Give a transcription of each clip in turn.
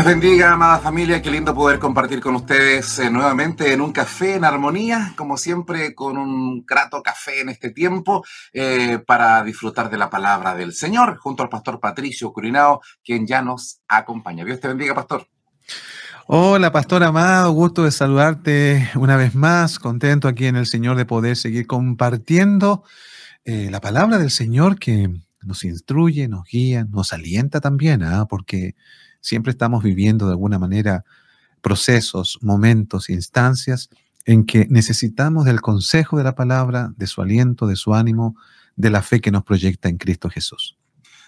Les bendiga, amada familia. Qué lindo poder compartir con ustedes eh, nuevamente en un café en armonía, como siempre, con un grato café en este tiempo, eh, para disfrutar de la palabra del Señor, junto al pastor Patricio Curinao, quien ya nos acompaña. Dios te bendiga, pastor. Hola, pastor amado, gusto de saludarte una vez más, contento aquí en el Señor de poder seguir compartiendo eh, la palabra del Señor que nos instruye, nos guía, nos alienta también, ¿ah? porque Siempre estamos viviendo de alguna manera procesos, momentos, instancias en que necesitamos del consejo de la palabra, de su aliento, de su ánimo, de la fe que nos proyecta en Cristo Jesús.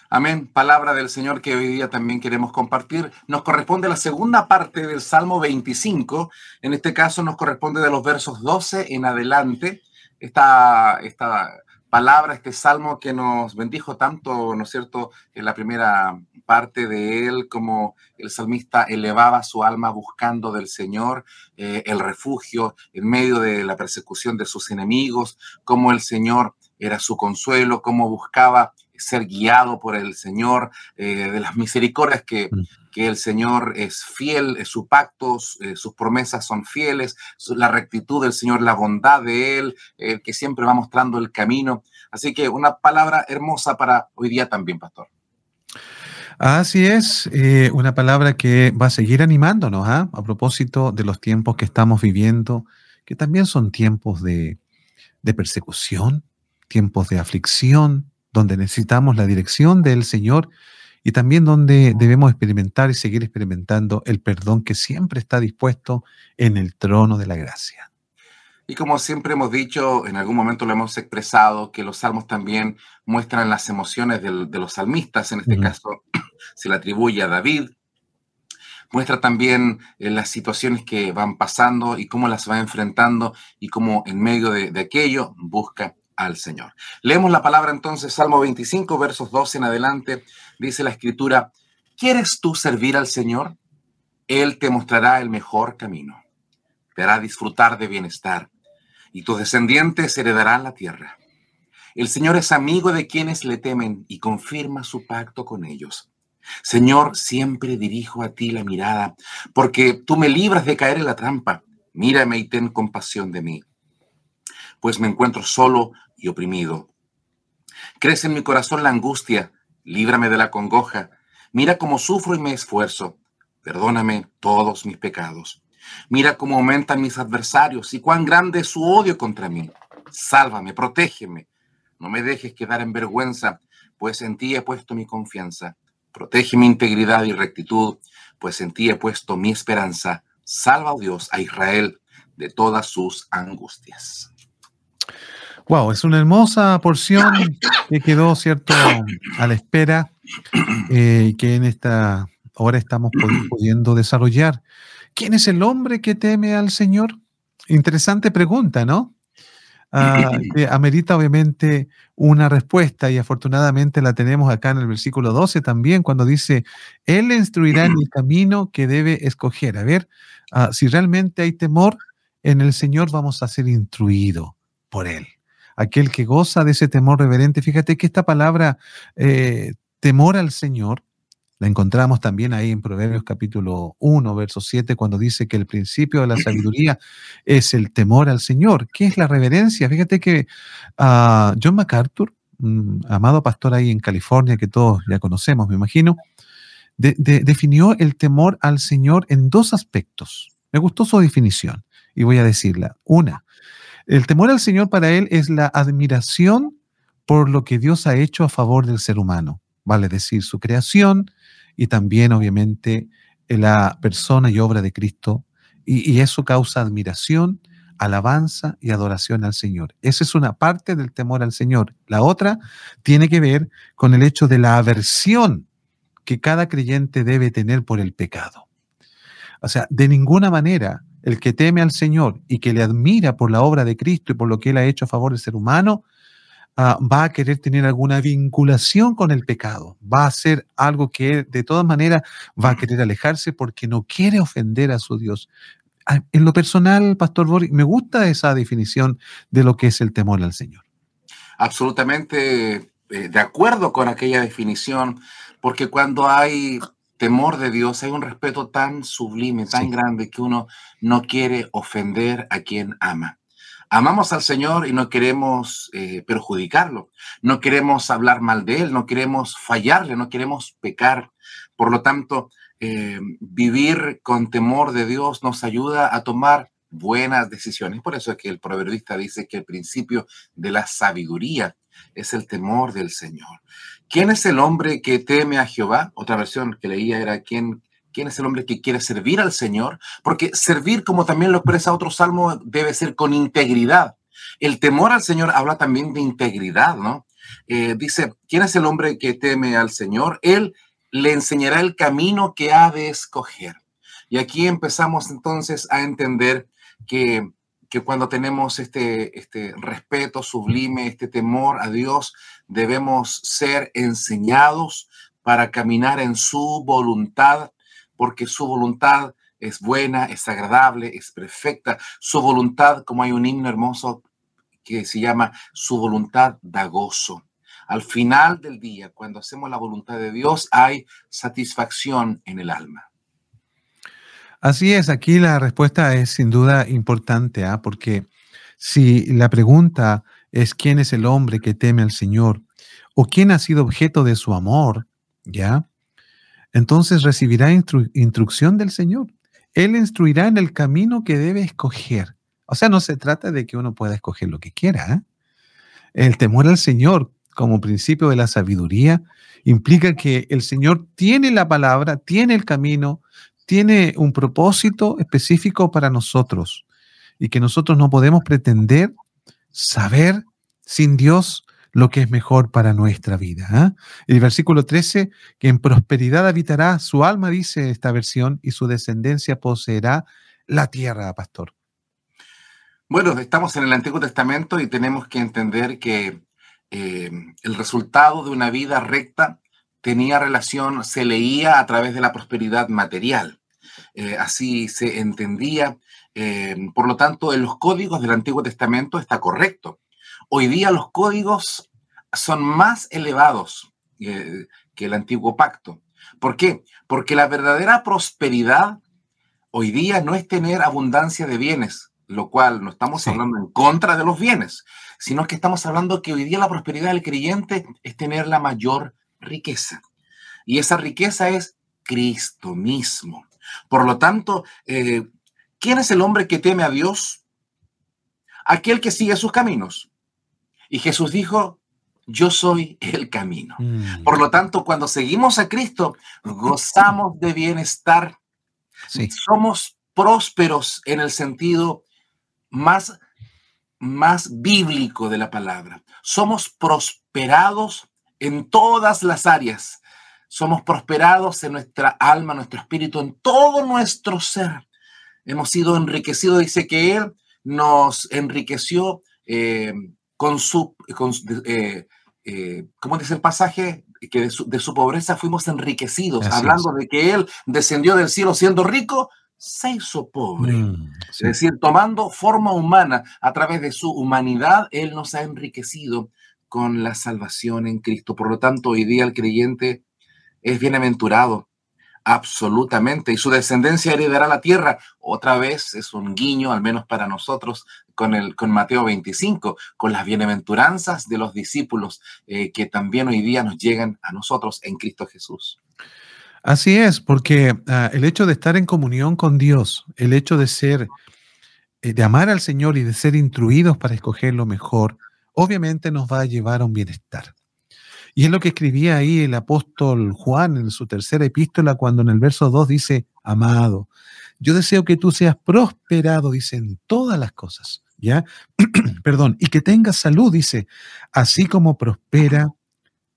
Amén. Palabra del Señor que hoy día también queremos compartir. Nos corresponde la segunda parte del Salmo 25. En este caso nos corresponde de los versos 12 en adelante. Esta, esta palabra, este salmo que nos bendijo tanto, ¿no es cierto?, en la primera parte de él, como el salmista elevaba su alma buscando del Señor eh, el refugio en medio de la persecución de sus enemigos, como el Señor era su consuelo, cómo buscaba ser guiado por el Señor, eh, de las misericordias que, mm. que, el Señor es fiel, eh, su pacto, eh, sus promesas son fieles, la rectitud del Señor, la bondad de Él, que siempre va mostrando el camino. Así que una palabra hermosa para hoy día también, pastor. Así es, una palabra que va a seguir animándonos ¿ah? a propósito de los tiempos que estamos viviendo, que también son tiempos de, de persecución, tiempos de aflicción, donde necesitamos la dirección del Señor y también donde debemos experimentar y seguir experimentando el perdón que siempre está dispuesto en el trono de la gracia. Y como siempre hemos dicho, en algún momento lo hemos expresado, que los salmos también muestran las emociones de los salmistas, en este caso se le atribuye a David, muestra también eh, las situaciones que van pasando y cómo las va enfrentando y cómo en medio de, de aquello busca al Señor. Leemos la palabra entonces, Salmo 25, versos 12 en adelante, dice la escritura, ¿quieres tú servir al Señor? Él te mostrará el mejor camino, te hará disfrutar de bienestar y tus descendientes heredarán la tierra. El Señor es amigo de quienes le temen y confirma su pacto con ellos. Señor, siempre dirijo a ti la mirada, porque tú me libras de caer en la trampa. Mírame y ten compasión de mí pues me encuentro solo y oprimido. Crece en mi corazón la angustia, líbrame de la congoja. Mira cómo sufro y me esfuerzo. Perdóname todos mis pecados. Mira cómo aumentan mis adversarios y cuán grande es su odio contra mí. Sálvame, protégeme. No me dejes quedar en vergüenza, pues en ti he puesto mi confianza. Protege mi integridad y rectitud, pues en ti he puesto mi esperanza. Salva, oh Dios, a Israel de todas sus angustias. Wow, es una hermosa porción que quedó, ¿cierto?, a la espera eh, que en esta hora estamos pudiendo desarrollar. ¿Quién es el hombre que teme al Señor? Interesante pregunta, ¿no? Ah, que amerita obviamente una respuesta y afortunadamente la tenemos acá en el versículo 12 también cuando dice, Él instruirá en el camino que debe escoger. A ver, ah, si realmente hay temor en el Señor, vamos a ser instruidos por Él aquel que goza de ese temor reverente. Fíjate que esta palabra eh, temor al Señor la encontramos también ahí en Proverbios capítulo 1, verso 7, cuando dice que el principio de la sabiduría es el temor al Señor. ¿Qué es la reverencia? Fíjate que uh, John MacArthur, amado pastor ahí en California, que todos ya conocemos, me imagino, definió el temor al Señor en dos aspectos. Me gustó su definición y voy a decirla. Una, el temor al Señor para él es la admiración por lo que Dios ha hecho a favor del ser humano, vale decir, su creación y también obviamente la persona y obra de Cristo, y, eso causa admiración, alabanza y adoración al Señor. Esa es una parte del temor al Señor. La otra tiene que ver con el hecho de la aversión que cada creyente debe tener por el pecado. O sea, de ninguna manera el que teme al Señor y que le admira por la obra de Cristo y por lo que Él ha hecho a favor del ser humano, ah, va a querer tener alguna vinculación con el pecado. Va a hacer algo que de todas maneras va a querer alejarse porque no quiere ofender a su Dios. Ah, en lo personal, Pastor Boris, me gusta esa definición de lo que es el temor al Señor. Absolutamente eh, de acuerdo con aquella definición, porque cuando hay temor de Dios, hay un respeto tan sublime, tan grande, que uno no quiere ofender a quien ama. Amamos al Señor y no queremos eh, perjudicarlo, no queremos hablar mal de Él, no queremos fallarle, no queremos pecar. Por lo tanto, eh, vivir con temor de Dios nos ayuda a tomar buenas decisiones. Por eso es que el proverbista dice que el principio de la sabiduría es el temor del Señor. ¿Quién es el hombre que teme a Jehová? Otra versión que leía era ¿quién, quién es el hombre que quiere servir al Señor? Porque servir, como también lo expresa otro salmo, debe ser con integridad. El temor al Señor habla también de integridad, ¿no? Eh, dice, ¿quién es el hombre que teme al Señor? Él le enseñará el camino que ha de escoger. Y aquí empezamos entonces a entender que que cuando tenemos este, este respeto sublime, este temor a Dios, debemos ser enseñados para caminar en su voluntad, porque su voluntad es buena, es agradable, es perfecta. Su voluntad, como hay un himno hermoso que se llama Su voluntad da gozo. Al final del día, cuando hacemos la voluntad de Dios, hay satisfacción en el alma. Así es, aquí la respuesta es sin duda importante, ¿ah? porque si la pregunta es quién es el hombre que teme al Señor o quién ha sido objeto de su amor, ¿ya? Entonces recibirá instrucción del Señor. Él instruirá en el camino que debe escoger. O sea, no se trata de que uno pueda escoger lo que quiera. ¿eh? El temor al Señor como principio de la sabiduría implica que el Señor tiene la palabra, tiene el camino, tiene un propósito específico para nosotros y que nosotros no podemos pretender saber sin Dios lo que es mejor para nuestra vida. ¿ah? El versículo 13, que en prosperidad habitará su alma, dice esta versión, y su descendencia poseerá la tierra, pastor. Bueno, estamos en el Antiguo Testamento y tenemos que entender que eh, el resultado de una vida recta tenía relación, se leía a través de la prosperidad material. Eh, así se entendía. Eh, por lo tanto, en los códigos del Antiguo Testamento está correcto. Hoy día los códigos son más elevados eh, que el antiguo pacto. ¿Por qué? Porque la verdadera prosperidad hoy día no es tener abundancia de bienes, lo cual no estamos hablando en contra de los bienes, sino que estamos hablando que hoy día la prosperidad del creyente es tener la mayor riqueza. Y esa riqueza es Cristo mismo. Por lo tanto, eh, ¿quién es el hombre que teme a Dios? Aquel que sigue sus caminos. Y Jesús dijo, yo soy el camino. Mm. Por lo tanto, cuando seguimos a Cristo, gozamos de bienestar. Somos prósperos en el sentido más, más bíblico de la palabra. Somos prosperados en todas las áreas. Somos prosperados en nuestra alma, nuestro espíritu, en todo nuestro ser. Hemos sido enriquecidos, dice que Él nos enriqueció eh, con su, eh, eh, ¿cómo dice el pasaje? Que de su, pobreza fuimos enriquecidos, hablando de que Él descendió del cielo siendo rico, se hizo pobre. Mm, es decir, tomando forma humana, a través de su humanidad, Él nos ha enriquecido con la salvación en Cristo. Por lo tanto, hoy día el creyente es bienaventurado, absolutamente, y su descendencia heredará la tierra. Otra vez es un guiño, al menos para nosotros, con, el, con Mateo 25, con las bienaventuranzas de los discípulos eh, que también hoy día nos llegan a nosotros en Cristo Jesús. Así es, porque ah, el hecho de estar en comunión con Dios, el hecho de ser, eh, de amar al Señor y de ser instruidos para escoger lo mejor, obviamente nos va a llevar a un bienestar. Y es lo que escribía ahí el apóstol Juan en su tercera epístola, cuando en el verso 2 dice, amado, yo deseo que tú seas prosperado, dice, en todas las cosas, ¿ya? Perdón, y que tengas salud, dice, así como prospera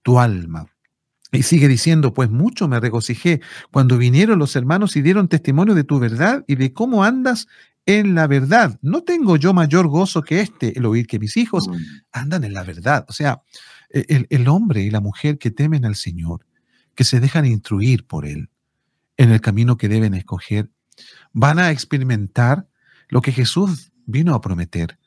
tu alma. Y sigue diciendo, pues mucho me regocijé cuando vinieron los hermanos y dieron testimonio de tu verdad y de cómo andas en la verdad. No tengo yo mayor gozo que este, el oír que mis hijos mm. andan en la verdad. O sea, el, el hombre y la mujer que temen al Señor, que se dejan instruir por Él en el camino que deben escoger, van a experimentar lo que Jesús vino a prometer.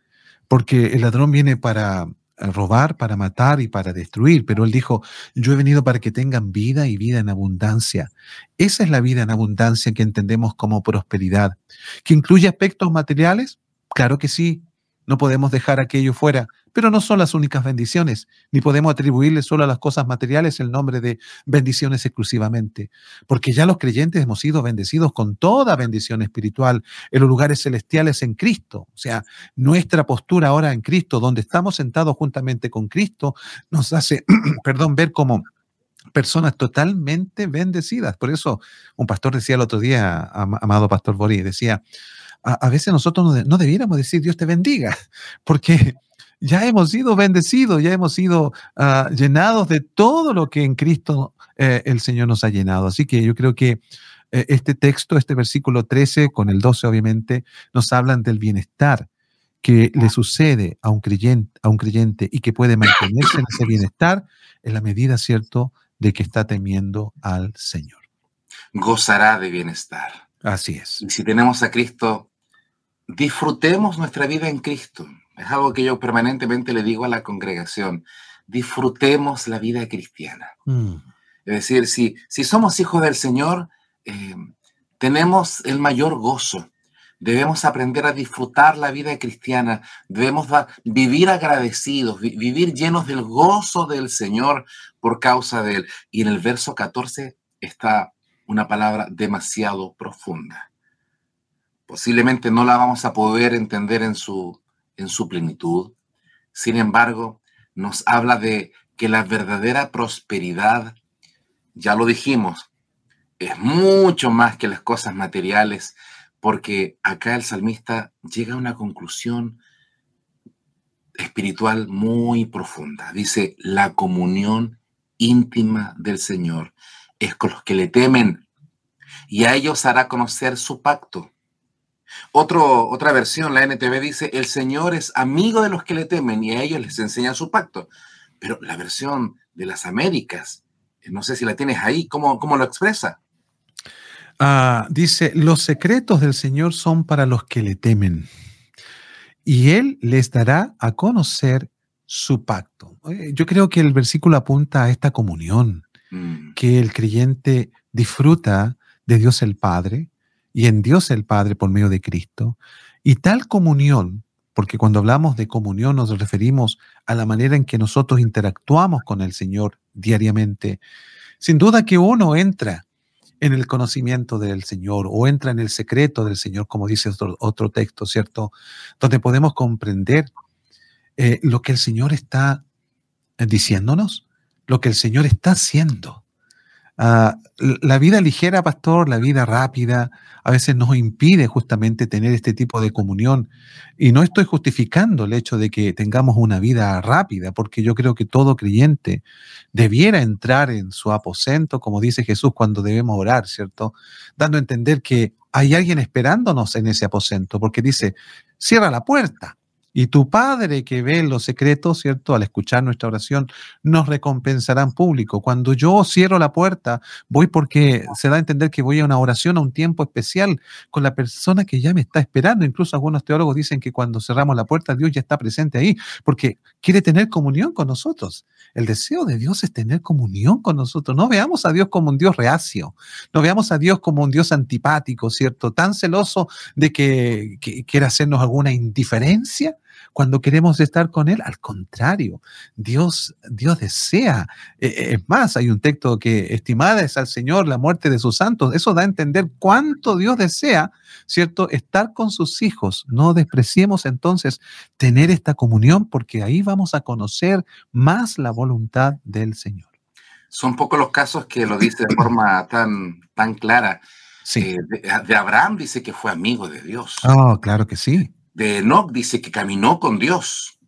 Porque el ladrón viene para robar, para matar y para destruir, pero él dijo, yo he venido para que tengan vida y vida en abundancia. Esa es la vida en abundancia que entendemos como prosperidad. ¿Que incluye aspectos materiales? Claro que sí, no podemos dejar aquello fuera, pero no son las únicas bendiciones, ni podemos atribuirle solo a las cosas materiales el nombre de bendiciones exclusivamente, porque ya los creyentes hemos sido bendecidos con toda bendición espiritual en los lugares celestiales en Cristo. O sea, nuestra postura ahora en Cristo, donde estamos sentados juntamente con Cristo, nos hace, perdón, ver como personas totalmente bendecidas. Por eso un pastor decía el otro día, amado pastor Boris, decía, a, veces nosotros no, debiéramos decir Dios te bendiga, porque ya hemos sido bendecidos, ya hemos sido ah, llenados de todo lo que en Cristo eh, el Señor nos ha llenado. Así que yo creo que eh, este texto, este versículo 13 con el 12 obviamente, nos hablan del bienestar que le sucede a un creyente, a un creyente y que puede mantenerse en ese bienestar en la medida, ¿cierto?, de que está temiendo al Señor. Gozará de bienestar. Así es. Y si tenemos a Cristo disfrutemos nuestra vida en Cristo. Es algo que yo permanentemente le digo a la congregación. Disfrutemos la vida cristiana. Mm. Es decir, si, si somos hijos del Señor, eh, tenemos el mayor gozo. Debemos aprender a disfrutar la vida cristiana. Debemos vivir agradecidos, vivir llenos del gozo del Señor por causa de Él. Y en el verso 14 está una palabra demasiado profunda Posiblemente no la vamos a poder entender en su, en su plenitud. Sin embargo, nos habla de que la verdadera prosperidad, ya lo dijimos, es mucho más que las cosas materiales, porque acá el salmista llega a una conclusión espiritual muy profunda. Dice, la comunión íntima del Señor es con los que le temen y a ellos hará conocer su pacto. Otra versión, la NTV dice, el Señor es amigo de los que le temen y a ellos les enseña su pacto. Pero la versión de las Américas, no sé si la tienes ahí, ¿cómo, cómo lo expresa? Ah, dice, los secretos del Señor son para los que le temen y Él les dará a conocer su pacto. Yo creo que el versículo apunta a esta comunión mm. que el creyente disfruta de Dios el Padre, y en Dios el Padre por medio de Cristo. Y tal comunión, porque cuando hablamos de comunión nos referimos a la manera en que nosotros interactuamos con el Señor diariamente, sin duda que uno entra en el conocimiento del Señor o entra en el secreto del Señor, como dice otro, texto, ¿cierto? Donde podemos comprender eh, lo que el Señor está diciéndonos, lo que el Señor está haciendo. Ah, la vida ligera, pastor, la vida rápida, a veces nos impide justamente tener este tipo de comunión. Y no estoy justificando el hecho de que tengamos una vida rápida, porque yo creo que todo creyente debiera entrar en su aposento, como dice Jesús, cuando debemos orar, ¿cierto? Dando a entender que hay alguien esperándonos en ese aposento, porque dice, cierra la puerta y tu Padre que ve los secretos, ¿cierto? Al escuchar nuestra oración, nos recompensará en público. Cuando yo cierro la puerta, voy porque se da a entender que voy a una oración, a un tiempo especial con la persona que ya me está esperando. Incluso algunos teólogos dicen que cuando cerramos la puerta, Dios ya está presente ahí, porque quiere tener comunión con nosotros. El deseo de Dios es tener comunión con nosotros. No veamos a Dios como un Dios reacio, no veamos a Dios como un Dios antipático, ¿cierto? Tan celoso de que, que quiera hacernos alguna indiferencia cuando queremos estar con Él. Al contrario, Dios, Dios desea. Eh, eh, es más, hay un texto que estimada es al Señor la muerte de sus santos. Eso da a entender cuánto Dios desea, ¿cierto? Estar con sus hijos. No despreciemos entonces tener esta comunión porque ahí vamos a conocer más la voluntad del Señor. Son pocos los casos que lo dice de forma tan, tan clara. Sí. Eh, de, de, Abraham dice que fue amigo de Dios. Oh, claro que sí. De Enoch dice que caminó con Dios.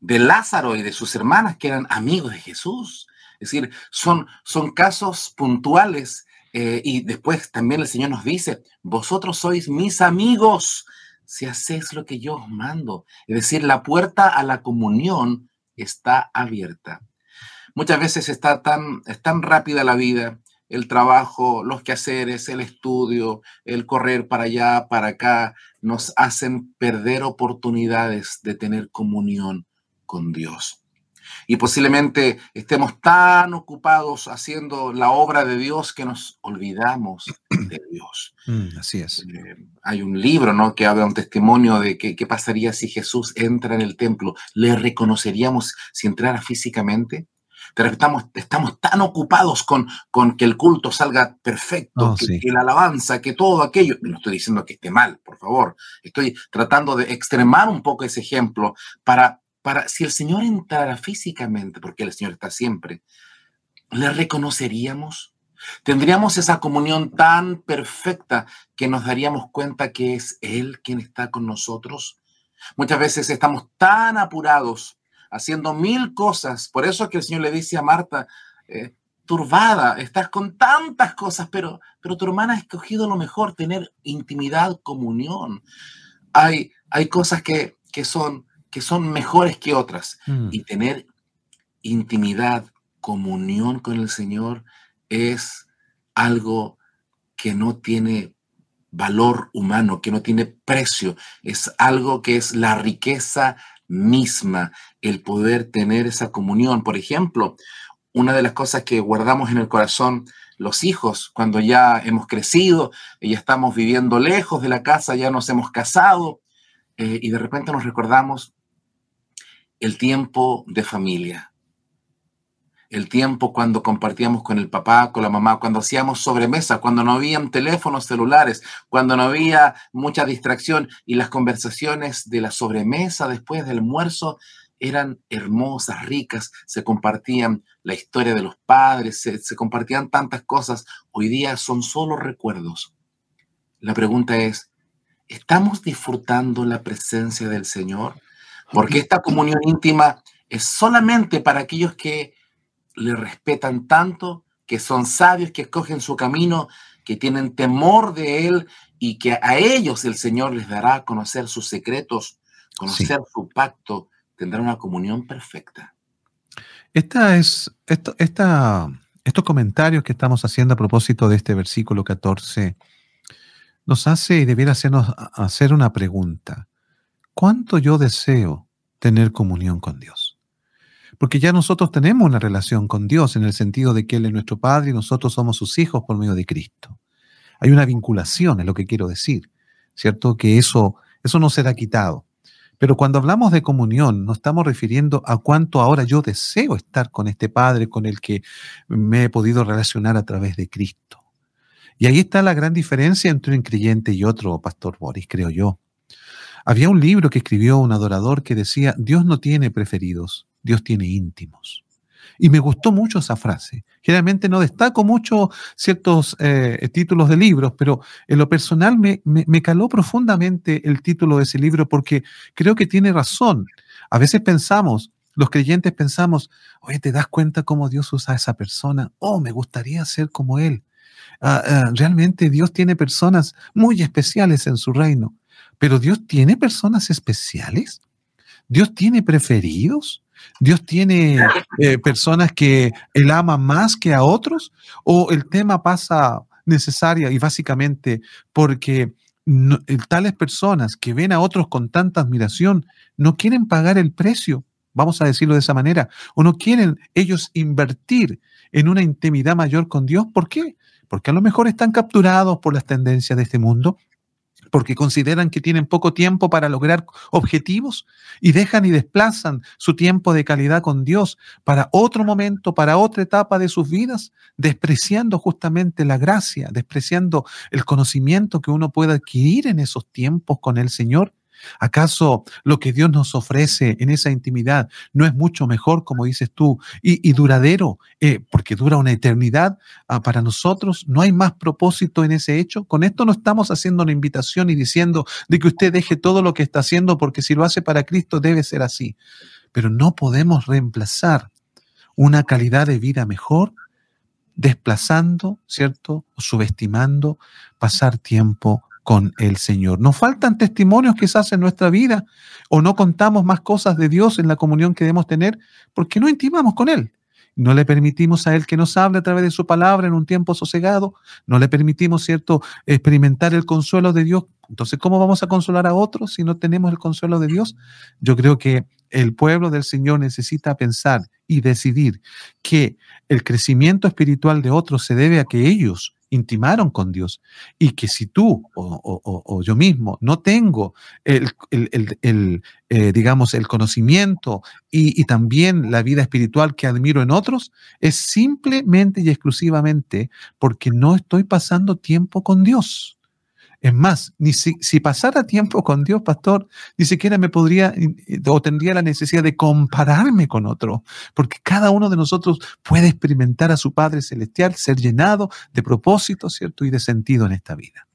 De Lázaro y de sus hermanas que eran amigos de Jesús. Es decir, son, son casos puntuales eh, y después también el Señor nos dice, vosotros sois mis amigos si hacéis lo que yo os mando. Es decir, la puerta a la comunión está abierta. Muchas veces está tan, es tan rápida la vida, el trabajo, los quehaceres, el estudio, el correr para allá, para acá, nos hacen perder oportunidades de tener comunión con Dios. Y posiblemente estemos tan ocupados haciendo la obra de Dios que nos olvidamos de Dios. Mm, así es. Eh, hay un libro ¿no? que habla un testimonio de qué pasaría si Jesús entra en el templo. ¿Le reconoceríamos si entrara físicamente? Pero estamos, estamos tan ocupados con, con que el culto salga perfecto, oh, que, la alabanza, que todo aquello. No estoy diciendo que esté mal, por favor. Estoy tratando de extremar un poco ese ejemplo para, para si el Señor entrara físicamente, porque el Señor está siempre, ¿le reconoceríamos? Tendríamos esa comunión tan perfecta que nos daríamos cuenta que es Él quien está con nosotros. Muchas veces estamos tan apurados haciendo mil cosas. Por eso es que el Señor le dice a Marta, eh, turbada, estás con tantas cosas, pero, pero tu hermana ha escogido lo mejor, tener intimidad, comunión. Hay, hay cosas que, son, que son mejores que otras mm. y tener intimidad, comunión con el Señor es algo que no tiene valor humano, que no tiene precio, es algo que es la riqueza misma, el poder tener esa comunión. Por ejemplo, una de las cosas que guardamos en el corazón los hijos, cuando ya hemos crecido, ya estamos viviendo lejos de la casa, ya nos hemos casado, eh, y de repente nos recordamos el tiempo de familia, el tiempo cuando compartíamos con el papá, con la mamá, cuando hacíamos sobremesa, cuando no habían teléfonos celulares, cuando no había mucha distracción y las conversaciones de la sobremesa después del almuerzo eran hermosas, ricas, se compartían la historia de los padres, se, se compartían tantas cosas. Hoy día son solo recuerdos. La pregunta es, ¿estamos disfrutando la presencia del Señor? Porque esta comunión íntima es solamente para aquellos que le respetan tanto, que son sabios, que escogen su camino, que tienen temor de Él y que a ellos el Señor les dará a conocer sus secretos, conocer su pacto, tendrá una comunión perfecta. Esta es, esto, esta, estos comentarios que estamos haciendo a propósito de este versículo 14 nos hace y debiera hacernos hacer una pregunta. ¿Cuánto yo deseo tener comunión con Dios? Porque ya nosotros tenemos una relación con Dios en el sentido de que Él es nuestro Padre y nosotros somos sus hijos por medio de Cristo. Hay una vinculación, es lo que quiero decir, ¿cierto? Que eso, eso no será quitado. Pero cuando hablamos de comunión, nos estamos refiriendo a cuánto ahora yo deseo estar con este Padre con el que me he podido relacionar a través de Cristo. Y ahí está la gran diferencia entre un creyente y otro, Pastor Boris, creo yo. Había un libro que escribió un adorador que decía, Dios no tiene preferidos, Dios tiene íntimos. Y me gustó mucho esa frase. Generalmente no destaco mucho ciertos eh, títulos de libros, pero en lo personal me, me, caló profundamente el título de ese libro porque creo que tiene razón. A veces pensamos, los creyentes pensamos, oye, ¿te das cuenta cómo Dios usa a esa persona? Oh, me gustaría ser como Él. Ah, ah, realmente Dios tiene personas muy especiales en su reino, pero Dios tiene personas especiales. Dios tiene preferidos. Dios tiene eh, personas que Él ama más que a otros, o el tema pasa necesaria y básicamente porque tales personas que ven a otros con tanta admiración no quieren pagar el precio, vamos a decirlo de esa manera, o no quieren ellos invertir en una intimidad mayor con Dios. ¿Por qué? Porque a lo mejor están capturados por las tendencias de este mundo, porque consideran que tienen poco tiempo para lograr objetivos y dejan y desplazan su tiempo de calidad con Dios para otro momento, para otra etapa de sus vidas, despreciando justamente la gracia, despreciando el conocimiento que uno puede adquirir en esos tiempos con el Señor ¿Acaso lo que Dios nos ofrece en esa intimidad no es mucho mejor, como dices tú, y, duradero, eh, porque dura una eternidad ah, para nosotros? ¿No hay más propósito en ese hecho? Con esto no estamos haciendo una invitación y diciendo de que usted deje todo lo que está haciendo, porque si lo hace para Cristo debe ser así. Pero no podemos reemplazar una calidad de vida mejor, desplazando, ¿cierto? Subestimando pasar tiempo con el Señor. Nos faltan testimonios quizás en nuestra vida o no contamos más cosas de Dios en la comunión que debemos tener porque no intimamos con Él. No le permitimos a Él que nos hable a través de su palabra en un tiempo sosegado. No le permitimos, ¿cierto?, experimentar el consuelo de Dios. Entonces, ¿cómo vamos a consolar a otros si no tenemos el consuelo de Dios? Yo creo que el pueblo del Señor necesita pensar y decidir que el crecimiento espiritual de otros se debe a que ellos intimaron con Dios y que si tú o, yo mismo no tengo el, eh, digamos, el conocimiento y, y, también la vida espiritual que admiro en otros, es simplemente y exclusivamente porque no estoy pasando tiempo con Dios. Es más, ni si, pasara tiempo con Dios, pastor, ni siquiera me podría o tendría la necesidad de compararme con otro, porque cada uno de nosotros puede experimentar a su Padre Celestial, ser llenado de propósito, ¿cierto? Y de sentido en esta vida.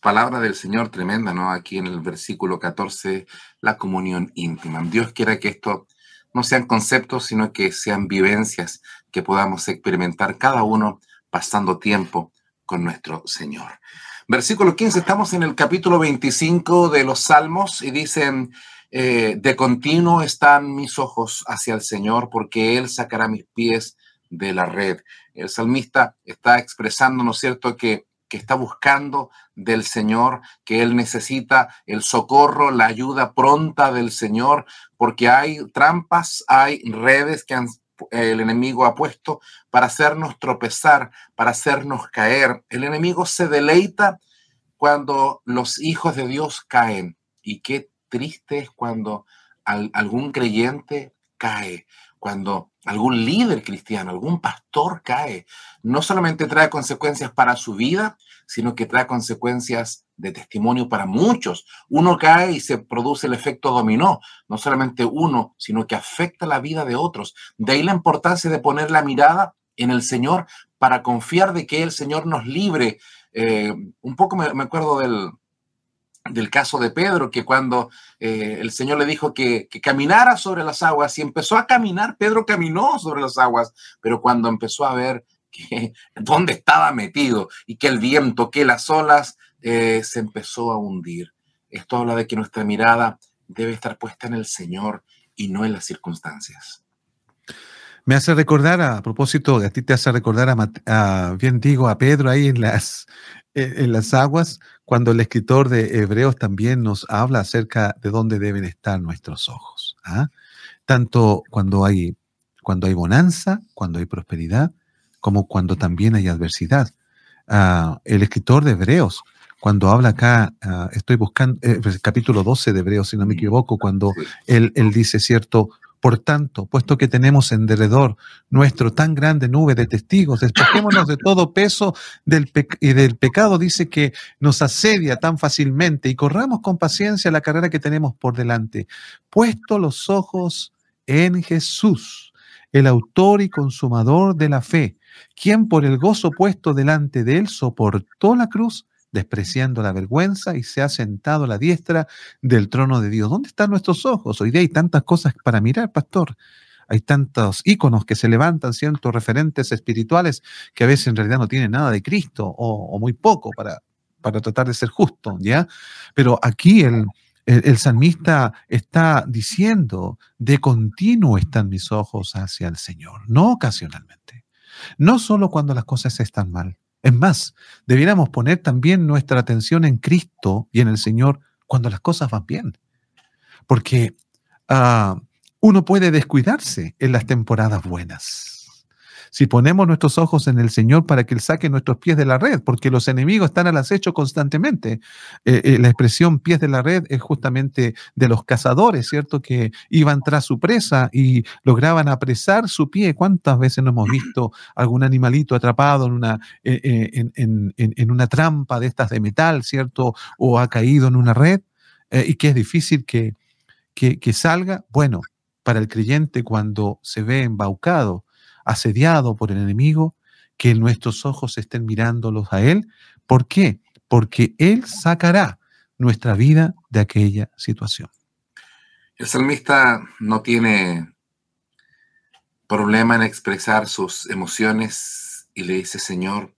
Palabra del Señor tremenda, ¿no? Aquí en el versículo 14, la comunión íntima. Dios quiera que esto no sean conceptos, sino que sean vivencias que podamos experimentar cada uno pasando tiempo con nuestro Señor. Versículo 15, estamos en el capítulo 25 de los Salmos y dicen, eh, de continuo están mis ojos hacia el Señor porque Él sacará mis pies de la red. El salmista está expresando, ¿no es cierto?, que, que está buscando del Señor, que Él necesita el socorro, la ayuda pronta del Señor, porque hay trampas, hay redes que han el enemigo ha puesto para hacernos tropezar, para hacernos caer. El enemigo se deleita cuando los hijos de Dios caen. Y qué triste es cuando algún creyente cae, cuando algún líder cristiano, algún pastor cae. No solamente trae consecuencias para su vida, sino que trae consecuencias de testimonio para muchos. Uno cae y se produce el efecto dominó, no solamente uno, sino que afecta la vida de otros. De ahí la importancia de poner la mirada en el Señor para confiar de que el Señor nos libre. Eh, un poco me, acuerdo del, del, caso de Pedro, que cuando eh, el Señor le dijo que, que, caminara sobre las aguas y empezó a caminar, Pedro caminó sobre las aguas, pero cuando empezó a ver que, dónde estaba metido y que el viento, que las olas eh, se empezó a hundir. Esto habla de que nuestra mirada debe estar puesta en el Señor y no en las circunstancias. Me hace recordar, a propósito, a ti te hace recordar a, bien digo, a Pedro ahí en las, en las aguas, cuando el escritor de Hebreos también nos habla acerca de dónde deben estar nuestros ojos. ¿ah? Tanto cuando hay, cuando hay bonanza, cuando hay prosperidad, como cuando también hay adversidad. Ah, el escritor de Hebreos cuando habla acá, ah, estoy buscando, el eh, capítulo 12 de Hebreos, si no me equivoco, cuando él, él dice, cierto, por tanto, puesto que tenemos en derredor nuestro tan grande nube de testigos, despojémonos de todo peso del y del pecado, dice que nos asedia tan fácilmente y corramos con paciencia la carrera que tenemos por delante, puesto los ojos en Jesús, el autor y consumador de la fe, quien por el gozo puesto delante de él soportó la cruz despreciando la vergüenza y se ha sentado a la diestra del trono de Dios. ¿Dónde están nuestros ojos? Hoy día hay tantas cosas para mirar, pastor. Hay tantos íconos que se levantan, ciertos referentes espirituales que a veces en realidad no tienen nada de Cristo o, muy poco para, para tratar de ser justo, ¿ya? Pero aquí el, el, el, salmista está diciendo, de continuo están mis ojos hacia el Señor, no ocasionalmente, no solo cuando las cosas están mal, es más, debiéramos poner también nuestra atención en Cristo y en el Señor cuando las cosas van bien. Porque ah, uno puede descuidarse en las temporadas buenas si ponemos nuestros ojos en el Señor para que Él saque nuestros pies de la red, porque los enemigos están al acecho constantemente. Eh, eh, la expresión pies de la red es justamente de los cazadores, ¿cierto? Que iban tras su presa y lograban apresar su pie. ¿Cuántas veces no hemos visto algún animalito atrapado en una, eh, en, una trampa de estas de metal, ¿cierto? O ha caído en una red y que es difícil que, que, que salga. Bueno, para el creyente cuando se ve embaucado asediado por el enemigo, que nuestros ojos estén mirándolos a Él. ¿Por qué? Porque Él sacará nuestra vida de aquella situación. El salmista no tiene problema en expresar sus emociones y le dice, Señor,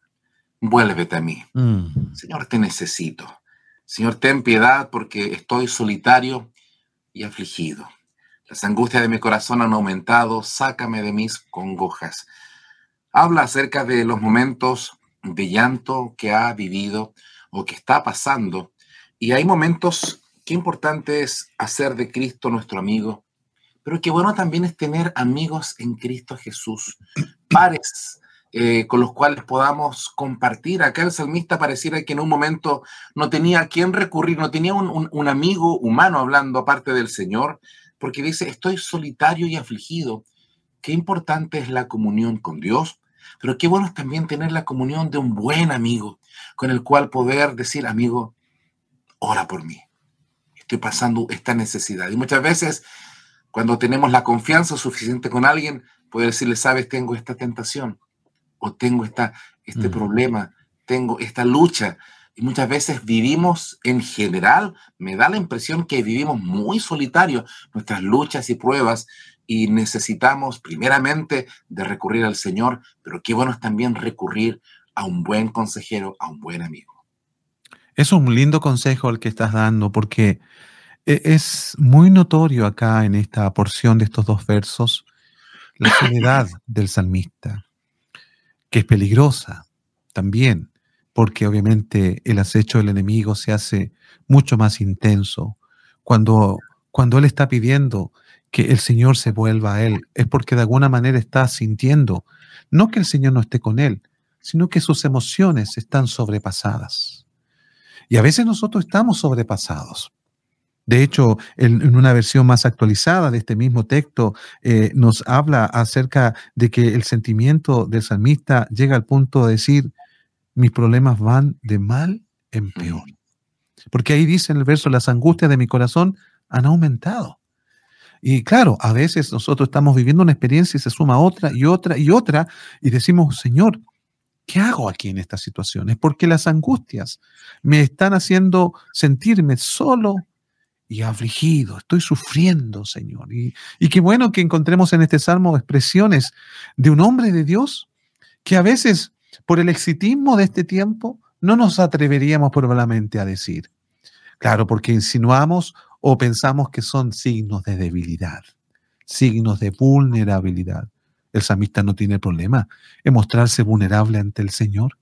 vuélvete a mí. Mm. Señor, te necesito. Señor, ten piedad porque estoy solitario y afligido. Las angustias de mi corazón han aumentado, sácame de mis congojas. Habla acerca de los momentos de llanto que ha vivido o que está pasando. Y hay momentos que importante es hacer de Cristo nuestro amigo, pero qué bueno también es tener amigos en Cristo Jesús, pares eh, con los cuales podamos compartir. Acá el salmista pareciera que en un momento no tenía a quién recurrir, no tenía un, amigo humano hablando aparte del Señor, porque dice, estoy solitario y afligido. Qué importante es la comunión con Dios, pero qué bueno es también tener la comunión de un buen amigo, con el cual poder decir, amigo, ora por mí. Estoy pasando esta necesidad. Y muchas veces cuando tenemos la confianza suficiente con alguien, puede decirle, sabes, tengo esta tentación o tengo esta, este problema, tengo esta lucha. Y muchas veces vivimos en general, me da la impresión que vivimos muy solitarios nuestras luchas y pruebas y necesitamos primeramente de recurrir al Señor, pero qué bueno es también recurrir a un buen consejero, a un buen amigo. Es un lindo consejo el que estás dando porque e, es muy notorio acá en esta porción de estos dos versos la soledad del salmista, que es peligrosa también, porque obviamente el acecho del enemigo se hace mucho más intenso. Cuando, cuando él está pidiendo que el Señor se vuelva a él, es porque de alguna manera está sintiendo, no que el Señor no esté con él, sino que sus emociones están sobrepasadas. Y a veces nosotros estamos sobrepasados. De hecho, en, una versión más actualizada de este mismo texto, eh, nos habla acerca de que el sentimiento del salmista llega al punto de decir, mis problemas van de mal en peor. Porque ahí dice en el verso, las angustias de mi corazón han aumentado. Y claro, a veces nosotros estamos viviendo una experiencia y se suma otra y otra y otra y decimos, Señor, ¿qué hago aquí en estas situaciones? Porque las angustias me están haciendo sentirme solo, y afligido, estoy sufriendo, Señor. Y, qué bueno que encontremos en este salmo expresiones de un hombre de Dios que a veces, por el exitismo de este tiempo, no nos atreveríamos probablemente a decir. Claro, porque insinuamos o pensamos que son signos de debilidad, signos de vulnerabilidad. El samista no tiene problema en mostrarse vulnerable ante el Señor.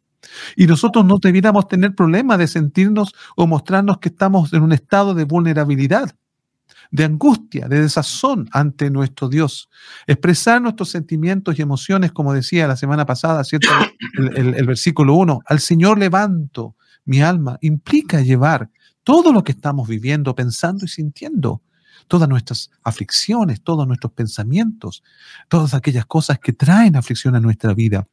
Y nosotros no debiéramos tener problema de sentirnos o mostrarnos que estamos en un estado de vulnerabilidad, de angustia, de desazón ante nuestro Dios. Expresar nuestros sentimientos y emociones, como decía la semana pasada, ¿cierto? El, el versículo 1, al Señor levanto mi alma, implica llevar todo lo que estamos viviendo, pensando y sintiendo todas nuestras aflicciones, todos nuestros pensamientos, todas aquellas cosas que traen aflicción a nuestra vida.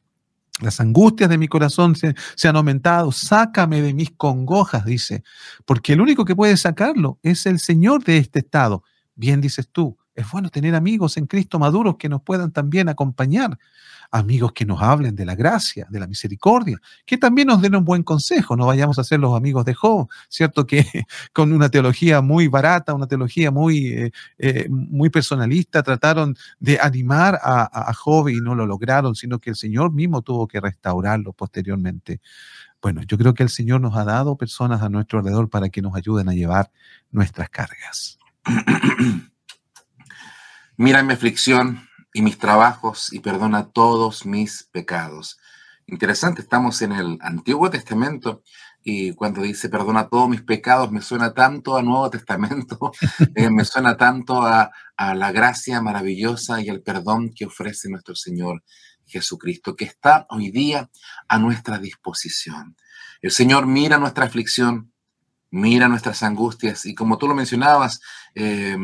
Las angustias de mi corazón se, han aumentado. Sácame de mis congojas, dice. Porque el único que puede sacarlo es el Señor de este estado. Bien dices tú, es bueno tener amigos en Cristo maduros que nos puedan también acompañar amigos que nos hablen de la gracia, de la misericordia, que también nos den un buen consejo, no vayamos a ser los amigos de Job, ¿cierto? Que con una teología muy barata, una teología muy, eh, eh, muy personalista, trataron de animar a, a Job y no lo lograron, sino que el Señor mismo tuvo que restaurarlo posteriormente. Bueno, yo creo que el Señor nos ha dado personas a nuestro alrededor para que nos ayuden a llevar nuestras cargas. Mira mi aflicción, y mis trabajos y perdona todos mis pecados. Interesante, estamos en el Antiguo Testamento y cuando dice perdona todos mis pecados, me suena tanto al Nuevo Testamento, eh, me suena tanto a, a la gracia maravillosa y al perdón que ofrece nuestro Señor Jesucristo, que está hoy día a nuestra disposición. El Señor mira nuestra aflicción, mira nuestras angustias y como tú lo mencionabas, eh,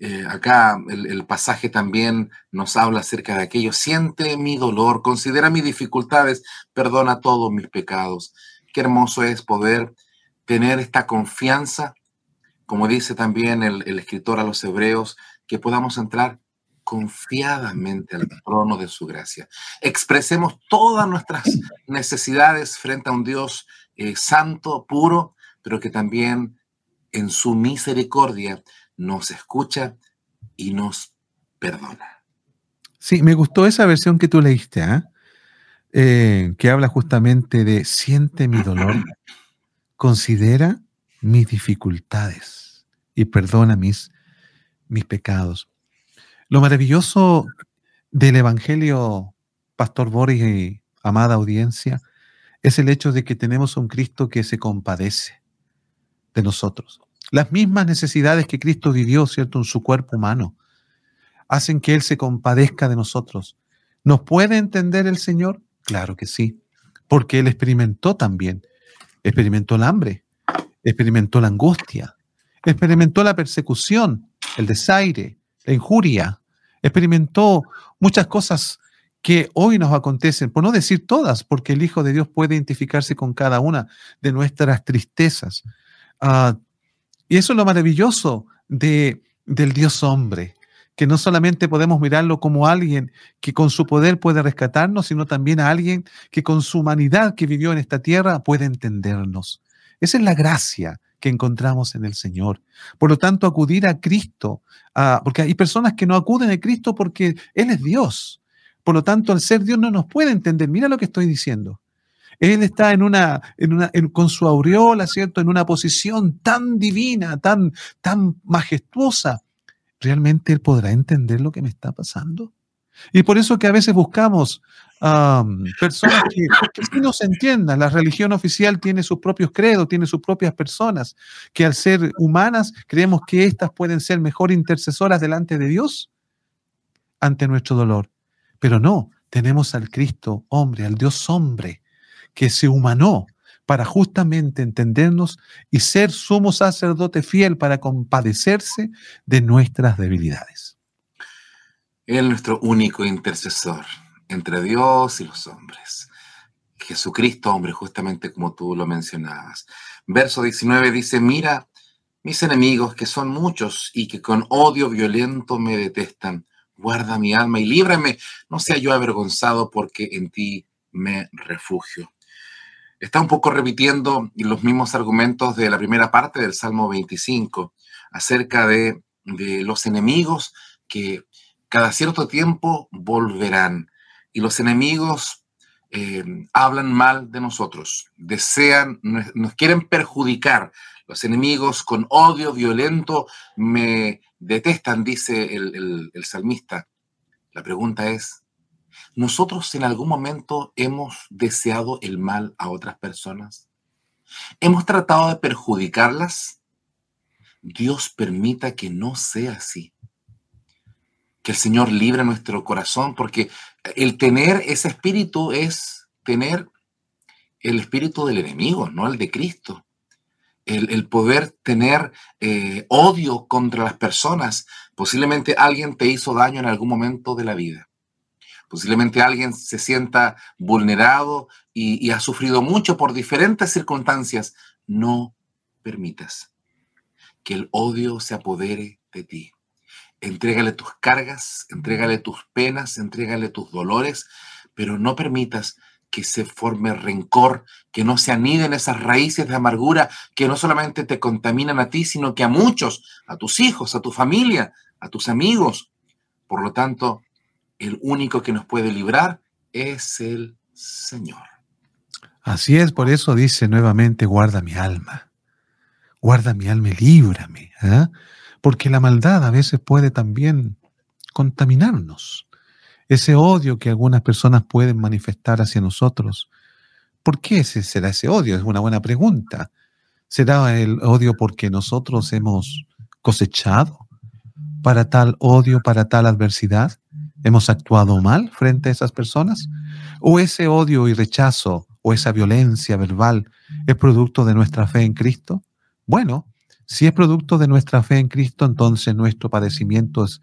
eh, acá el, pasaje también nos habla acerca de aquello. Siente mi dolor, considera mis dificultades, perdona todos mis pecados. Qué hermoso es poder tener esta confianza, como dice también el, escritor a los hebreos, que podamos entrar confiadamente al trono de su gracia. Expresemos todas nuestras necesidades frente a un Dios eh, santo, puro, pero que también en su misericordia nos escucha y nos perdona. Sí, me gustó esa versión que tú leíste, ¿ah? eh, que habla justamente de siente mi dolor, considera mis dificultades y perdona mis, mis pecados. Lo maravilloso del Evangelio, Pastor Boris y amada audiencia, es el hecho de que tenemos un Cristo que se compadece de nosotros. Las mismas necesidades que Cristo vivió, ¿cierto?, en su cuerpo humano, hacen que Él se compadezca de nosotros. ¿Nos puede entender el Señor? Claro que sí, porque Él experimentó también. Experimentó el hambre, experimentó la angustia, experimentó la persecución, el desaire, la injuria, experimentó muchas cosas que hoy nos acontecen, por no decir todas, porque el Hijo de Dios puede identificarse con cada una de nuestras tristezas. Ah, y eso es lo maravilloso de, del Dios hombre, que no solamente podemos mirarlo como alguien que con su poder puede rescatarnos, sino también a alguien que con su humanidad que vivió en esta tierra puede entendernos. Esa es la gracia que encontramos en el Señor. Por lo tanto, acudir a Cristo, porque hay personas que no acuden a Cristo porque Él es Dios. Por lo tanto, al ser Dios no nos puede entender. Mira lo que estoy diciendo. Él está en una, en una con su aureola, ¿cierto? En una posición tan divina, tan, tan majestuosa, ¿realmente Él podrá entender lo que me está pasando? Y por eso que a veces buscamos personas que, que sí nos entiendan. La religión oficial tiene sus propios credos, tiene sus propias personas, que al ser humanas creemos que éstas pueden ser mejor intercesoras delante de Dios ante nuestro dolor. Pero no, tenemos al Cristo hombre, al Dios hombre, que se humanó para justamente entendernos y ser sumo sacerdote fiel para compadecerse de nuestras debilidades. Él nuestro único intercesor entre Dios y los hombres. Jesucristo, hombre, justamente como tú lo mencionabas. Verso 19 dice, mira mis enemigos que son muchos y que con odio violento me detestan. Guarda mi alma y líbrame, no sea yo avergonzado porque en ti me refugio está un poco repitiendo los mismos argumentos de la primera parte del Salmo 25 acerca de, los enemigos que cada cierto tiempo volverán. Y los enemigos eh, hablan mal de nosotros, desean, nos, quieren perjudicar. Los enemigos con odio violento me detestan, dice el salmista. La pregunta es, ¿Nosotros en algún momento hemos deseado el mal a otras personas? ¿Hemos tratado de perjudicarlas? Dios permita que no sea así. Que el Señor libre nuestro corazón, porque el tener ese espíritu es tener el espíritu del enemigo, no el de Cristo. El, poder tener eh, odio contra las personas. Posiblemente alguien te hizo daño en algún momento de la vida. Posiblemente alguien se sienta vulnerado y, ha sufrido mucho por diferentes circunstancias. No permitas que el odio se apodere de ti. Entrégale tus cargas, entrégale tus penas, entrégale tus dolores, pero no permitas que se forme rencor, que no se aniden esas raíces de amargura que no solamente te contaminan a ti, sino que a muchos, a tus hijos, a tu familia, a tus amigos. Por lo tanto, el único que nos puede librar es el Señor. Así es, por eso dice nuevamente, guarda mi alma, guarda mi alma y líbrame, ¿eh? porque la maldad a veces puede también contaminarnos. Ese odio que algunas personas pueden manifestar hacia nosotros, ¿por qué ese será ese odio? Es una buena pregunta. ¿Será el odio porque nosotros hemos cosechado para tal odio, para tal adversidad? ¿Hemos actuado mal frente a esas personas? ¿O ese odio y rechazo o esa violencia verbal es producto de nuestra fe en Cristo? Bueno, si es producto de nuestra fe en Cristo, entonces nuestro padecimiento es,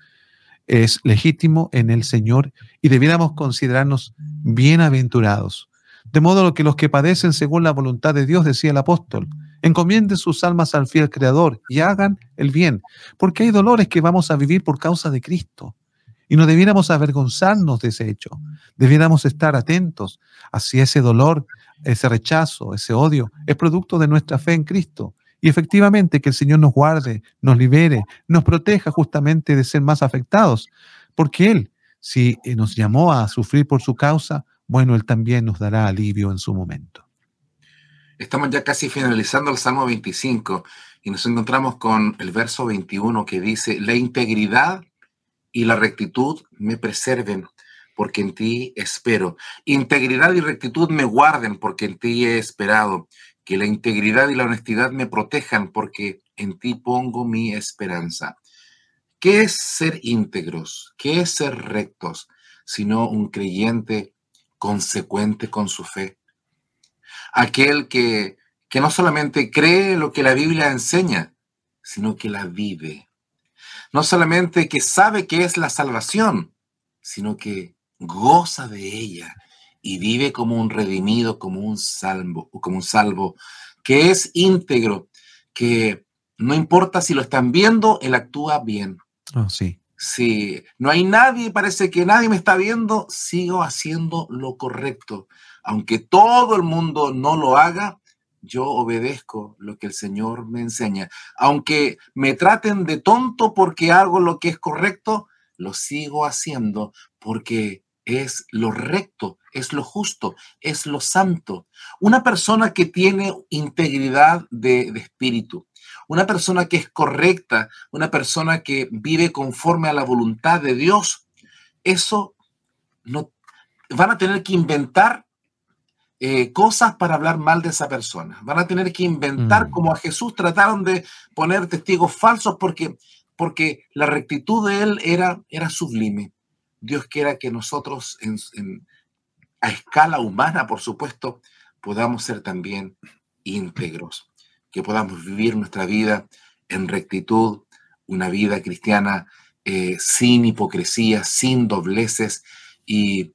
es legítimo en el Señor y debiéramos considerarnos bienaventurados. De modo que los que padecen según la voluntad de Dios, decía el apóstol, encomienden sus almas al fiel Creador y hagan el bien, porque hay dolores que vamos a vivir por causa de Cristo. Y no debiéramos avergonzarnos de ese hecho. Debiéramos estar atentos a si ese dolor, ese rechazo, ese odio es producto de nuestra fe en Cristo. Y efectivamente que el Señor nos guarde, nos libere, nos proteja justamente de ser más afectados, porque Él si eh, nos llamó a sufrir por su causa, bueno, Él también nos dará alivio en su momento. Estamos ya casi finalizando el Salmo 25 y nos encontramos con el verso 21 que dice, la integridad y la rectitud me preserven porque en ti espero. Integridad y rectitud me guarden porque en ti he esperado. Que la integridad y la honestidad me protejan porque en ti pongo mi esperanza. ¿Qué es ser íntegros? ¿Qué es ser rectos? Sino un creyente consecuente con su fe. Aquel que, que no solamente cree lo que la Biblia enseña, sino que la vive. No solamente que sabe que es la salvación, sino que goza de ella y vive como un redimido, como un salvo, como un salvo, que es íntegro, que no importa si lo están viendo, él actúa bien. Oh, sí. Si no hay nadie, parece que nadie me está viendo, sigo haciendo lo correcto. Aunque todo el mundo no lo haga, yo obedezco lo que el Señor me enseña. Aunque me traten de tonto porque hago lo que es correcto, lo sigo haciendo porque es lo recto, es lo justo, es lo santo. Una persona que tiene integridad de, espíritu, una persona que es correcta, una persona que vive conforme a la voluntad de Dios, eso no van a tener que inventar eh, cosas para hablar mal de esa persona. Van a tener que inventar, mm. como a Jesús trataron de poner testigos falsos porque, porque la rectitud de él era, era sublime. Dios quiera que nosotros a escala humana, por supuesto, podamos ser también íntegros, que podamos vivir nuestra vida en rectitud, una vida cristiana eh, sin hipocresía, sin dobleces y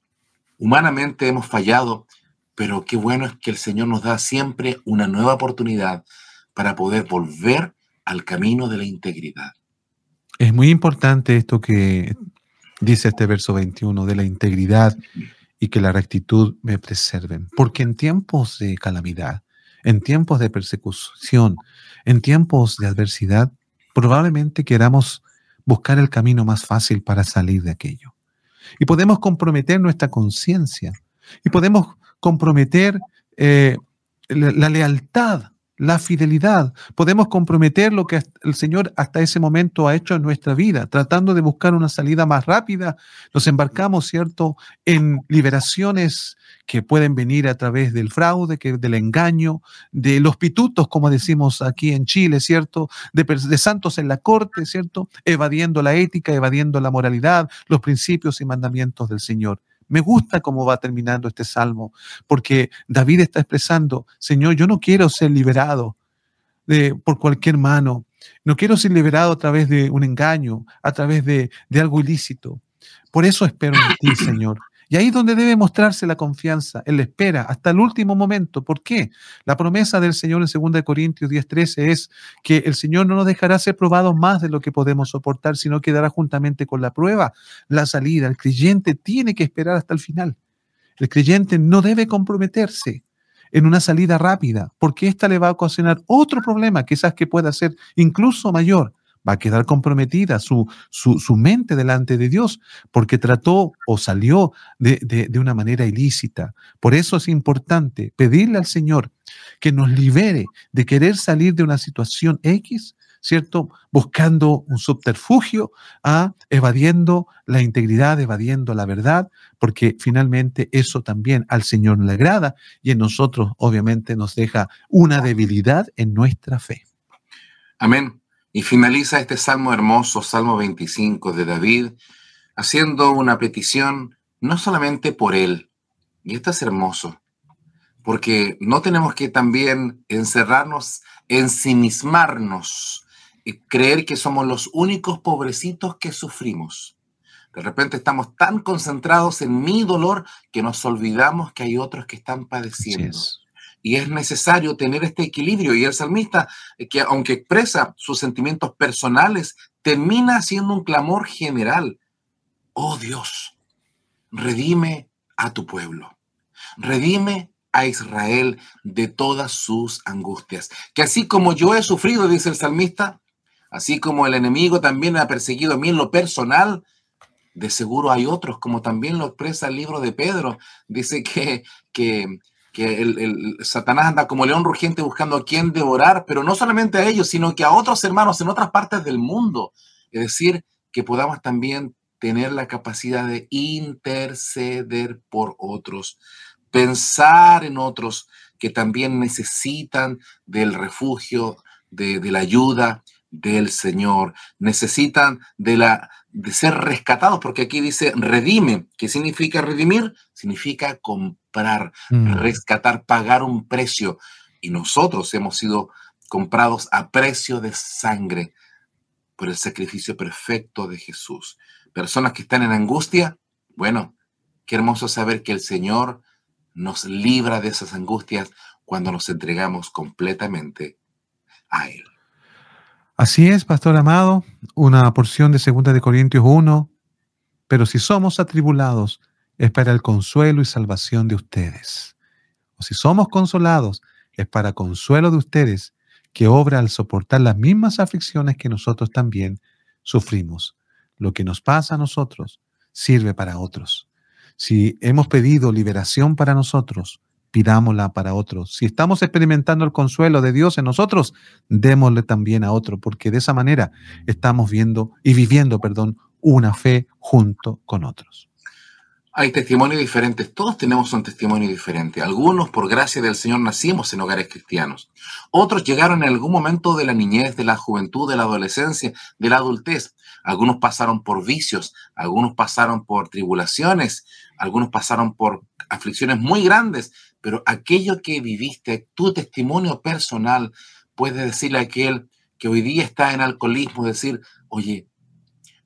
humanamente hemos fallado, pero qué bueno es que el Señor nos da siempre una nueva oportunidad para poder volver al camino de la integridad. Es muy importante esto que dice este verso 21, de la integridad y que la rectitud me preserven. Porque en tiempos de calamidad, en tiempos de persecución, en tiempos de adversidad, probablemente queramos buscar el camino más fácil para salir de aquello. Y podemos comprometer nuestra conciencia y podemos comprometer eh, la lealtad la fidelidad. Podemos comprometer lo que el Señor hasta ese momento ha hecho en nuestra vida, tratando de buscar una salida más rápida. Nos embarcamos, ¿cierto?, en liberaciones que pueden venir a través del fraude, del engaño, de los pitutos, como decimos aquí en Chile, ¿cierto? De, de santos en la corte, ¿cierto? Evadiendo la ética, evadiendo la moralidad, los principios y mandamientos del Señor. Me gusta cómo va terminando este salmo, porque David está expresando, Señor, yo no quiero ser liberado de, por cualquier mano, no quiero ser liberado a través de un engaño, a través de, de algo ilícito. Por eso espero en ti, Señor. Y ahí es donde debe mostrarse la confianza, en la espera, hasta el último momento. ¿Por qué? La promesa del Señor en 2 Corintios 10:13 es que el Señor no nos dejará ser probados más de lo que podemos soportar, sino que dará juntamente con la prueba la salida. El creyente tiene que esperar hasta el final. El creyente no debe comprometerse en una salida rápida, porque ésta le va a ocasionar otro problema, quizás que pueda ser incluso mayor va a quedar comprometida su, su, mente delante de Dios, porque trató o salió de, de, una manera ilícita. Por eso es importante pedirle al Señor que nos libere de querer salir de una situación X, ¿cierto? Buscando un subterfugio, ¿ah? evadiendo la integridad, evadiendo la verdad, porque finalmente eso también al Señor le agrada y en nosotros obviamente nos deja una debilidad en nuestra fe. Amén. Y finaliza este salmo hermoso, Salmo 25 de David, haciendo una petición no solamente por él, y esto es hermoso, porque no tenemos que también encerrarnos, ensimismarnos, y creer que somos los únicos pobrecitos que sufrimos. De repente estamos tan concentrados en mi dolor que nos olvidamos que hay otros que están padeciendo y es necesario tener este equilibrio. Y el salmista, eh, que aunque expresa sus sentimientos personales, termina haciendo un clamor general. Oh Dios, redime a tu pueblo, redime a Israel de todas sus angustias. Que así como yo he sufrido, dice el salmista, así como el enemigo también ha perseguido a mí en lo personal, de seguro hay otros, como también lo expresa el libro de Pedro. Dice que, que, el, Satanás anda como león rugiente buscando a quien devorar, pero no solamente a ellos, sino que a otros hermanos en otras partes del mundo. Es decir, que podamos también tener la capacidad de interceder por otros, pensar en otros que también necesitan del refugio, de la ayuda del Señor, necesitan de la de ser rescatados, porque aquí dice redime. ¿Qué significa redimir? Significa comprar, mm. rescatar, pagar un precio. Y nosotros hemos sido comprados a precio de sangre por el sacrificio perfecto de Jesús. Personas que están en angustia, bueno, qué hermoso saber que el Señor nos libra de esas angustias cuando nos entregamos completamente a Él. Así es, pastor amado, una porción de 2 de Corintios 1, pero si somos atribulados es para el consuelo y salvación de ustedes. O si somos consolados es para consuelo de ustedes que obra al soportar las mismas aflicciones que nosotros también sufrimos. Lo que nos pasa a nosotros sirve para otros. Si hemos pedido liberación para nosotros, pidámosla para otros. Si estamos experimentando el consuelo de Dios en nosotros, démosle también a otro, porque de esa manera estamos viendo y viviendo, perdón, una fe junto con otros. Hay testimonios diferentes, todos tenemos un testimonio diferente. Algunos, por gracia del Señor, nacimos en hogares cristianos. Otros llegaron en algún momento de la niñez, de la juventud, de la adolescencia, de la adultez. Algunos pasaron por vicios, algunos pasaron por tribulaciones, algunos pasaron por aflicciones muy grandes, pero aquello que viviste, tu testimonio personal, puede decirle a aquel que hoy día está en alcoholismo, decir, oye,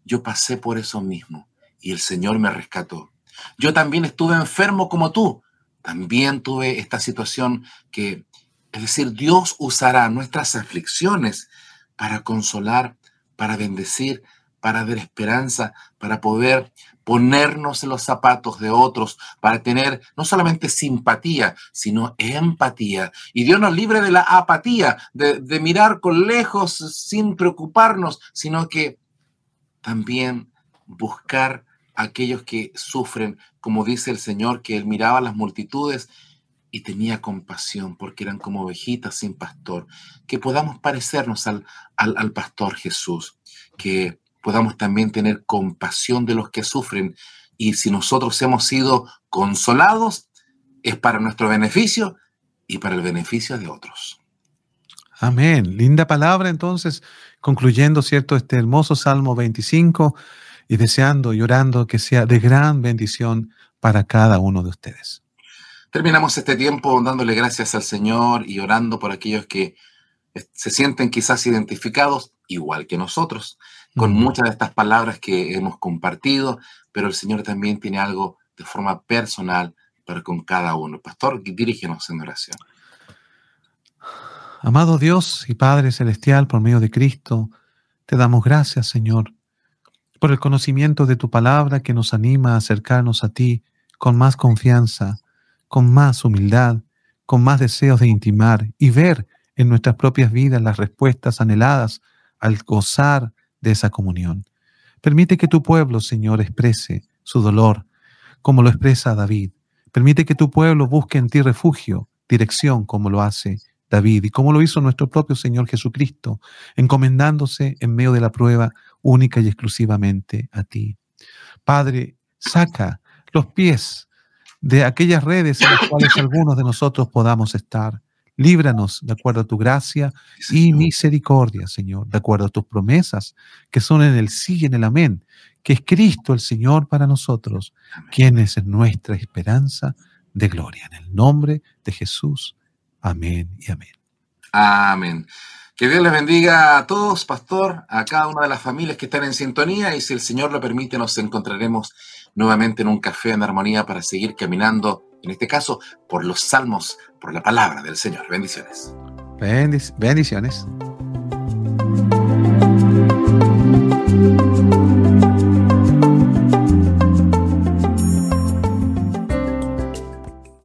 yo pasé por eso mismo y el Señor me rescató. Yo también estuve enfermo como tú, también tuve esta situación que, es decir, Dios usará nuestras aflicciones para consolar, para bendecir, para dar esperanza, para poder ponernos en los zapatos de otros, para tener no solamente simpatía, sino empatía. Y Dios nos libre de la apatía, de, mirar con lejos sin preocuparnos, sino que también buscar a aquellos que sufren, como dice el Señor, que Él miraba a las multitudes y tenía compasión porque eran como ovejitas sin pastor, que podamos parecernos al, al pastor Jesús, que podamos también tener compasión de los que sufren. Y si nosotros hemos sido consolados, es para nuestro beneficio y para el beneficio de otros. Amén. Linda palabra entonces, concluyendo, ¿cierto? Este hermoso Salmo 25 y deseando y orando que sea de gran bendición para cada uno de ustedes. Terminamos este tiempo dándole gracias al Señor y orando por aquellos que se sienten quizás identificados igual que nosotros con muchas de estas palabras que hemos compartido, pero el Señor también tiene algo de forma personal para con cada uno. Pastor, dirígenos en oración. Amado Dios y Padre Celestial, por medio de Cristo, te damos gracias, Señor, por el conocimiento de tu palabra que nos anima a acercarnos a ti con más confianza, con más humildad, con más deseos de intimar y ver en nuestras propias vidas las respuestas anheladas al gozar de esa comunión. Permite que tu pueblo, Señor, exprese su dolor como lo expresa David. Permite que tu pueblo busque en ti refugio, dirección, como lo hace David y como lo hizo nuestro propio Señor Jesucristo, encomendándose en medio de la prueba única y exclusivamente a ti. Padre, saca los pies de aquellas redes en las cuales algunos de nosotros podamos estar. Líbranos de acuerdo a tu gracia y misericordia, Señor, de acuerdo a tus promesas, que son en el sí y en el amén, que es Cristo el Señor para nosotros, quien es nuestra esperanza de gloria. En el nombre de Jesús. Amén y amén. Amén. Que Dios les bendiga a todos, pastor, a cada una de las familias que están en sintonía y si el Señor lo permite nos encontraremos nuevamente en un café en armonía para seguir caminando en este caso por los salmos, por la palabra del Señor. Bendiciones. bendiciones.